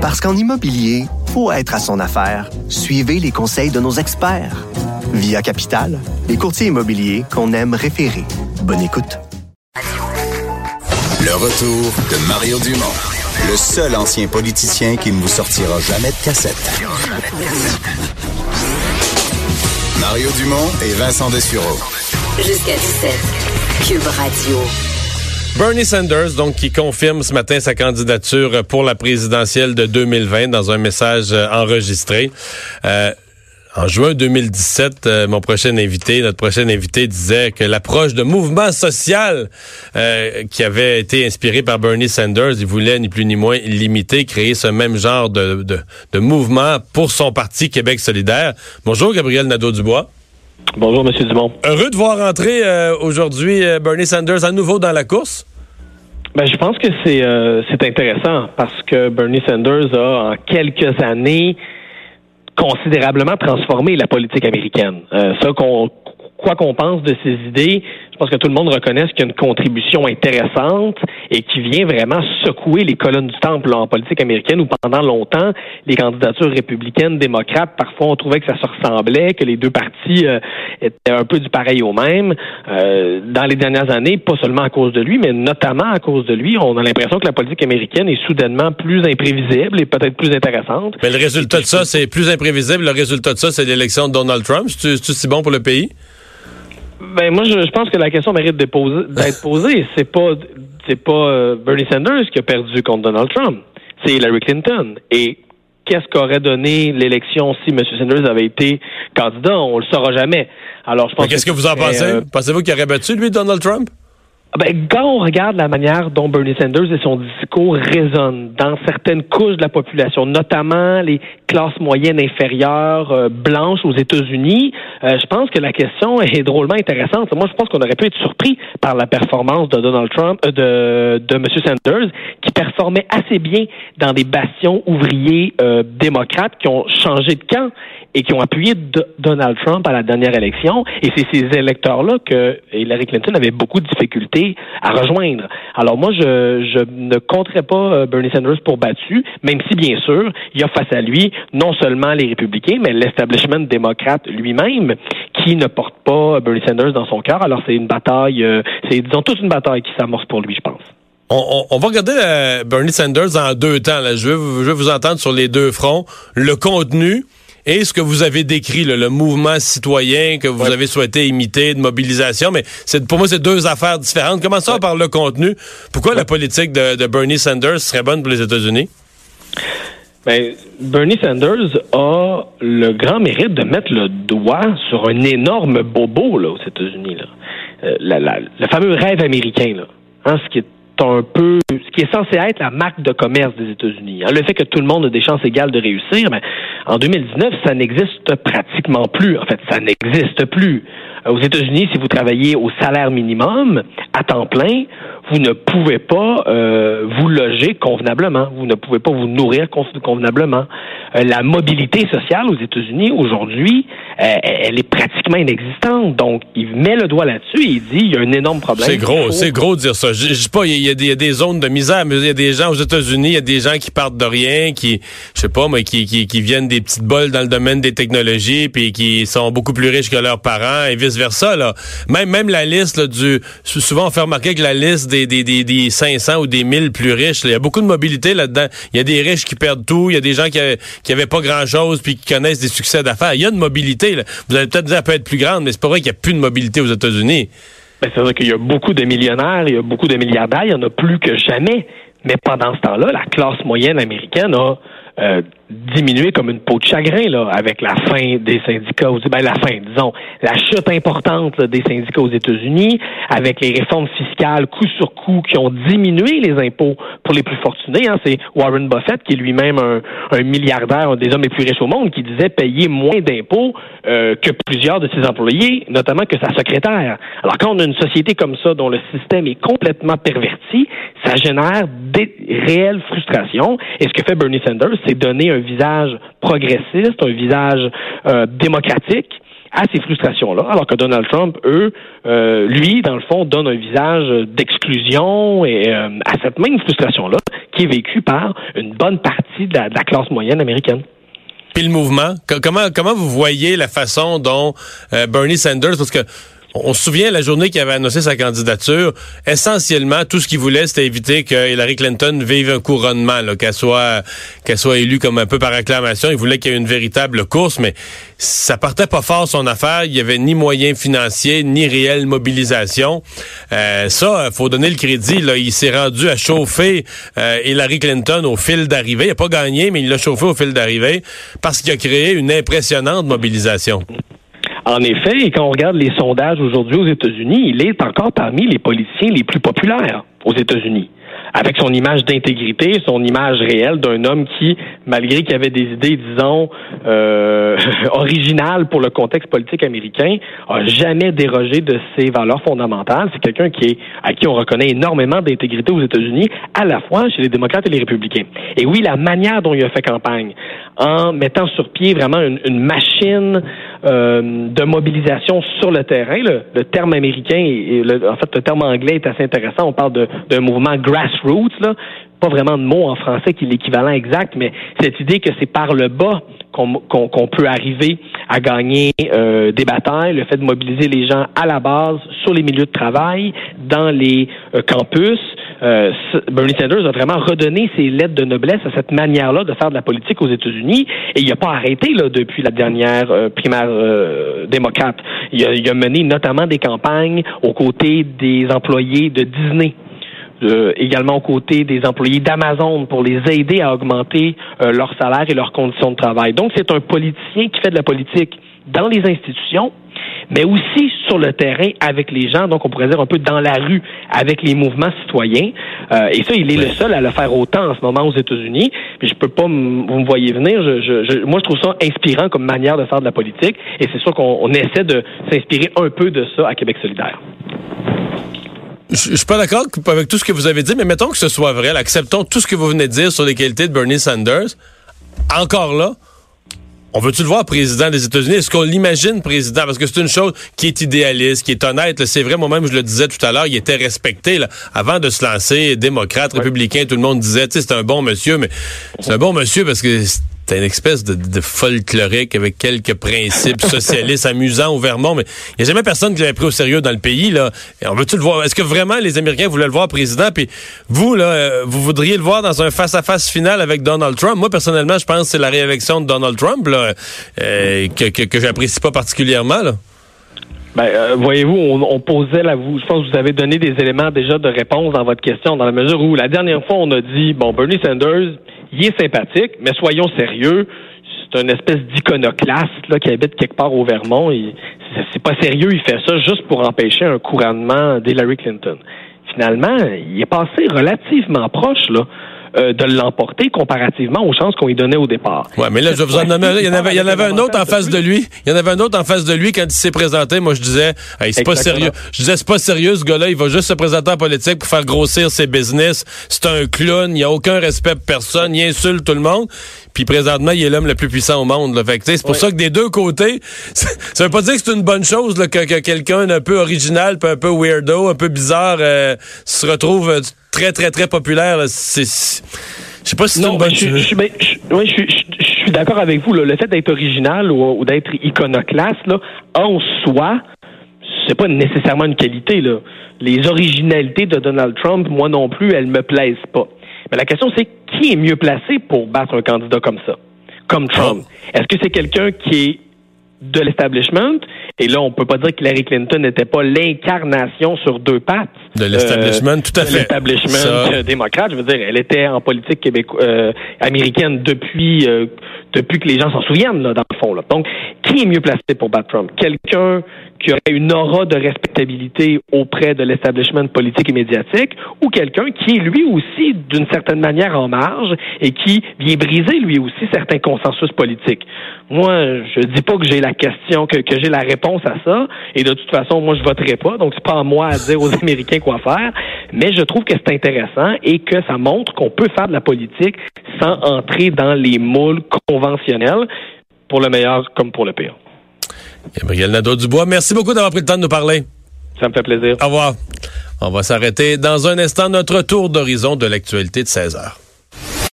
Parce qu'en immobilier, faut être à son affaire. Suivez les conseils de nos experts. Via Capital, les courtiers immobiliers qu'on aime référer. Bonne écoute. Le retour de Mario Dumont, le seul ancien politicien qui ne vous sortira jamais de cassette. Mario Dumont et Vincent Dessureau. Jusqu'à 17. Cube Radio. Bernie Sanders, donc, qui confirme ce matin sa candidature pour la présidentielle de 2020 dans un message euh, enregistré. Euh, en juin 2017, euh, mon prochain invité, notre prochain invité disait que l'approche de mouvement social euh, qui avait été inspiré par Bernie Sanders, il voulait ni plus ni moins limiter, créer ce même genre de, de, de mouvement pour son parti Québec solidaire. Bonjour Gabriel Nadeau-Dubois. Bonjour M. Dumont. Heureux de voir entrer euh, aujourd'hui Bernie Sanders à nouveau dans la course. Ben, je pense que c'est c'est intéressant parce que Bernie Sanders a en quelques années considérablement transformé la politique américaine. Euh, ça, qu'on, quoi qu'on pense de ses idées, je pense que tout le monde reconnaît qu'il y a une contribution intéressante et qui vient vraiment secouer les colonnes du temple en politique américaine où pendant longtemps, les candidatures républicaines, démocrates, parfois on trouvait que ça se ressemblait, que les deux partis euh, étaient un peu du pareil au même. Euh, dans les dernières années, pas seulement à cause de lui, mais notamment à cause de lui, on a l'impression que la politique américaine est soudainement plus imprévisible et peut-être plus intéressante. Mais le résultat de ça, c'est plus imprévisible. Le résultat de ça, c'est l'élection de Donald Trump. C'est-tu si bon pour le pays? Ben moi, je, pense que la question mérite d'être posée. C'est pas c'est pas euh, Bernie Sanders qui a perdu contre Donald Trump, c'est Hillary Clinton. Et qu'est-ce qu'aurait donné l'élection si M. Sanders avait été candidat? On le saura jamais. Alors je pense. Qu'est-ce que, vous en pensez? euh, Pensez-vous qu'il aurait battu lui Donald Trump? Ben, quand on regarde la manière dont Bernie Sanders et son discours résonnent dans certaines couches de la population, notamment les classes moyennes inférieures euh, blanches aux États-Unis, euh, je pense que la question est drôlement intéressante. Moi, je pense qu'on aurait pu être surpris par la performance de Donald Trump, euh, de, de M. Sanders, qui performait assez bien dans des bastions ouvriers démocrates qui ont changé de camp et qui ont appuyé Donald Trump à la dernière élection. Et c'est ces électeurs-là que Hillary Clinton avait beaucoup de difficultés à rejoindre. Alors moi, je, ne compterais pas euh, Bernie Sanders pour battu, même si bien sûr, il y a face à lui non seulement les républicains, mais l'establishment démocrate lui-même qui ne porte pas Bernie Sanders dans son cœur. Alors c'est une bataille, euh, c'est disons toute une bataille qui s'amorce pour lui, je pense. On, va regarder euh, Bernie Sanders en deux temps. Je, veux, je veux vous entendre sur les deux fronts. Le contenu, et ce que vous avez décrit, le mouvement citoyen que vous avez souhaité imiter, de mobilisation, mais c'est pour moi, c'est deux affaires différentes. Commençons par le contenu. Pourquoi la politique de, Bernie Sanders serait bonne pour les États-Unis? Ben, Bernie Sanders a le grand mérite de mettre le doigt sur un énorme bobo là, aux États-Unis. Là. Euh, le fameux rêve américain, là. Hein, ce qui est ce qui est censé être la marque de commerce des États-Unis. Hein, le fait que tout le monde a des chances égales de réussir, mais en 2019, ça n'existe pratiquement plus. En fait, ça n'existe plus. Aux États-Unis, si vous travaillez au salaire minimum à temps plein, vous ne pouvez pas euh, vous loger convenablement. Vous ne pouvez pas vous nourrir convenablement. Euh, la mobilité sociale aux États-Unis aujourd'hui, elle est pratiquement inexistante. Donc, il met le doigt là-dessus et il dit il y a un énorme problème. C'est gros, c'est gros de dire ça. Je, je sais pas, il y, a des, il y, a des zones de misère, mais il y a des gens aux États-Unis, il y a des gens qui partent de rien, qui, je sais pas, mais qui, qui, qui viennent des petites bols dans le domaine des technologies, puis qui sont beaucoup plus riches que leurs parents et vice versa. Là. Même, même la liste du, souvent on fait remarquer que la liste des, des, des, des 500 ou des 1000 plus riches, il y a beaucoup de mobilité là-dedans. Il y a des riches qui perdent tout, il y a des gens qui, qui avaient pas grand-chose puis qui connaissent des succès d'affaires. Il y a une mobilité. Là. Vous allez peut-être dire qu'elle peut être plus grande, mais c'est pas vrai qu'il n'y a plus de mobilité aux États-Unis. Ben, c'est vrai qu'il y a beaucoup de millionnaires, il y a beaucoup de milliardaires, il y en a plus que jamais. Mais pendant ce temps-là, la classe moyenne américaine a euh, diminué comme une peau de chagrin là, avec la fin des syndicats, ben la fin, disons, la chute importante des syndicats aux États-Unis, avec les réformes fiscales coup sur coup qui ont diminué les impôts pour les plus fortunés. Hein. C'est Warren Buffett, qui est lui-même un, un, milliardaire, un des hommes les plus riches au monde, qui disait payer moins d'impôts euh, que plusieurs de ses employés, notamment que sa secrétaire. Alors quand on a une société comme ça dont le système est complètement perverti, ça génère des réelles frustrations. Et ce que fait Bernie Sanders, c'est donner un visage progressiste, un visage euh, démocratique à ces frustrations-là, alors que Donald Trump, eux, euh, lui, dans le fond, donne un visage d'exclusion et euh, à cette même frustration-là qui est vécue par une bonne partie de la, classe moyenne américaine. Puis le mouvement, comment comment vous voyez la façon dont Bernie Sanders, parce que on se souvient la journée qu'il avait annoncé sa candidature, essentiellement tout ce qu'il voulait c'était éviter que Hillary Clinton vive un couronnement, qu'elle soit qu'elle soit élue comme un peu par acclamation. Il voulait qu'il y ait une véritable course, mais ça partait pas fort son affaire. Il y avait ni moyens financiers ni réelle mobilisation. Euh, ça, faut donner le crédit. Il s'est rendu à chauffer euh, Hillary Clinton au fil d'arrivée. Il a pas gagné, mais il l'a chauffé au fil d'arrivée parce qu'il a créé une impressionnante mobilisation. En effet, quand on regarde les sondages aujourd'hui aux États-Unis, il est encore parmi les politiciens les plus populaires aux États-Unis avec son image d'intégrité, son image réelle d'un homme qui, malgré qu'il avait des idées, disons, euh, originales pour le contexte politique américain, a jamais dérogé de ses valeurs fondamentales. C'est quelqu'un qui est à qui on reconnaît énormément d'intégrité aux États-Unis, à la fois chez les démocrates et les républicains. Et oui, la manière dont il a fait campagne, en mettant sur pied vraiment une, une machine euh, de mobilisation sur le terrain, le, le terme américain et en fait le terme anglais est assez intéressant. On parle d'un mouvement grassroots, là. Pas vraiment de mot en français qui est l'équivalent exact, mais cette idée que c'est par le bas qu'on peut arriver à gagner euh, des batailles, le fait de mobiliser les gens à la base, sur les milieux de travail, dans les euh, campus. Euh, Bernie Sanders a vraiment redonné ses lettres de noblesse à cette manière-là de faire de la politique aux États-Unis, et il n'a pas arrêté là depuis la dernière euh, primaire démocrate. Il a, il a mené notamment des campagnes aux côtés des employés de Disney euh, également aux côtés des employés d'Amazon pour les aider à augmenter euh, leur salaire et leurs conditions de travail. Donc, c'est un politicien qui fait de la politique dans les institutions, mais aussi sur le terrain avec les gens, donc on pourrait dire un peu dans la rue avec les mouvements citoyens. Euh, et ça, il est le seul à le faire autant en ce moment aux États-Unis. Je peux pas, vous me voyez venir. Je, je, moi, je trouve ça inspirant comme manière de faire de la politique, et c'est sûr qu'on essaie de s'inspirer un peu de ça à Québec solidaire. Je, suis pas d'accord avec tout ce que vous avez dit, mais mettons que ce soit vrai. acceptons tout ce que vous venez de dire sur les qualités de Bernie Sanders. Encore là, on veut-tu le voir président des États-Unis? Est-ce qu'on l'imagine président? Parce que c'est une chose qui est idéaliste, qui est honnête. C'est vrai, moi-même, je le disais tout à l'heure, il était respecté. Là. Avant de se lancer, démocrate, républicain, tout le monde disait, c'est un bon monsieur, mais c'est un bon monsieur parce que c'est une espèce de, de, folklorique avec quelques principes socialistes amusants au Vermont, mais il n'y a jamais personne qui l'avait pris au sérieux dans le pays. Là. Et on veut-tu le voir? Est-ce que vraiment les Américains voulaient le voir président? Puis vous, là, euh, vous voudriez le voir dans un face-à-face final avec Donald Trump? Moi, personnellement, je pense que c'est la réélection de Donald Trump là, euh, que, que, que j'apprécie pas particulièrement. Là. Ben, euh, voyez-vous, on, on, posait là, vous, je pense que vous avez donné des éléments déjà de réponse dans votre question, dans la mesure où la dernière fois on a dit, bon, Bernie Sanders, il est sympathique, mais soyons sérieux, c'est une espèce d'iconoclaste là, qui habite quelque part au Vermont. C'est pas sérieux, il fait ça juste pour empêcher un couronnement d'Hillary Clinton. Finalement, il est passé relativement proche là. Euh, de l'emporter comparativement aux chances qu'on lui donnait au départ. Ouais, mais là, je vous en nommer Il y en avait, il y en avait un autre en face de lui. Il y en avait un autre en face de lui quand il s'est présenté. Moi, je disais, hey, c'est pas sérieux. Je disais, c'est pas sérieux, ce gars-là. Il va juste se présenter en politique pour faire grossir ses business. C'est un clown. Il a aucun respect pour personne. Il insulte tout le monde. Puis présentement, il est l'homme le plus puissant au monde. Là. Fait c'est pour ça que des deux côtés, ça veut pas dire que c'est une bonne chose là, que, que quelqu'un un peu original, un peu weirdo, un peu bizarre, euh, se retrouve euh, très, très, très populaire. C'est, je sais pas si c'est une bonne chose. Je, suis d'accord avec vous. Le fait d'être original ou, d'être iconoclaste, là, en soi, c'est pas nécessairement une qualité. Là. Les originalités de Donald Trump, moi non plus, elles me plaisent pas. Mais la question, c'est qui est mieux placé pour battre un candidat comme ça, comme Trump? Oh. Est-ce que c'est quelqu'un qui est de l'establishment? Et là, on peut pas dire que Hillary Clinton n'était pas l'incarnation sur deux pattes. De l'establishment, tout à fait. L'establishment démocrate. Je veux dire, elle était en politique québécoise, euh, américaine depuis euh, depuis que les gens s'en souviennent, là, dans le fond. Là. Donc, qui est mieux placé pour battre Trump? Quelqu'un qui aurait une aura de respectabilité auprès de l'establishment politique et médiatique, ou quelqu'un qui est lui aussi, d'une certaine manière, en marge et qui vient briser lui aussi certains consensus politiques? Moi, je dis pas que j'ai la question, que, que j'ai la réponse à ça, et de toute façon, moi, je voterai pas, donc c'est pas à moi à dire aux Américains quoi faire, mais je trouve que c'est intéressant et que ça montre qu'on peut faire de la politique sans entrer dans les moules conventionnels, pour le meilleur comme pour le pire. Gabriel Nadeau-Dubois, merci beaucoup d'avoir pris le temps de nous parler. Ça me fait plaisir. Au revoir. On va s'arrêter dans un instant notre tour d'horizon de l'actualité de 16 heures.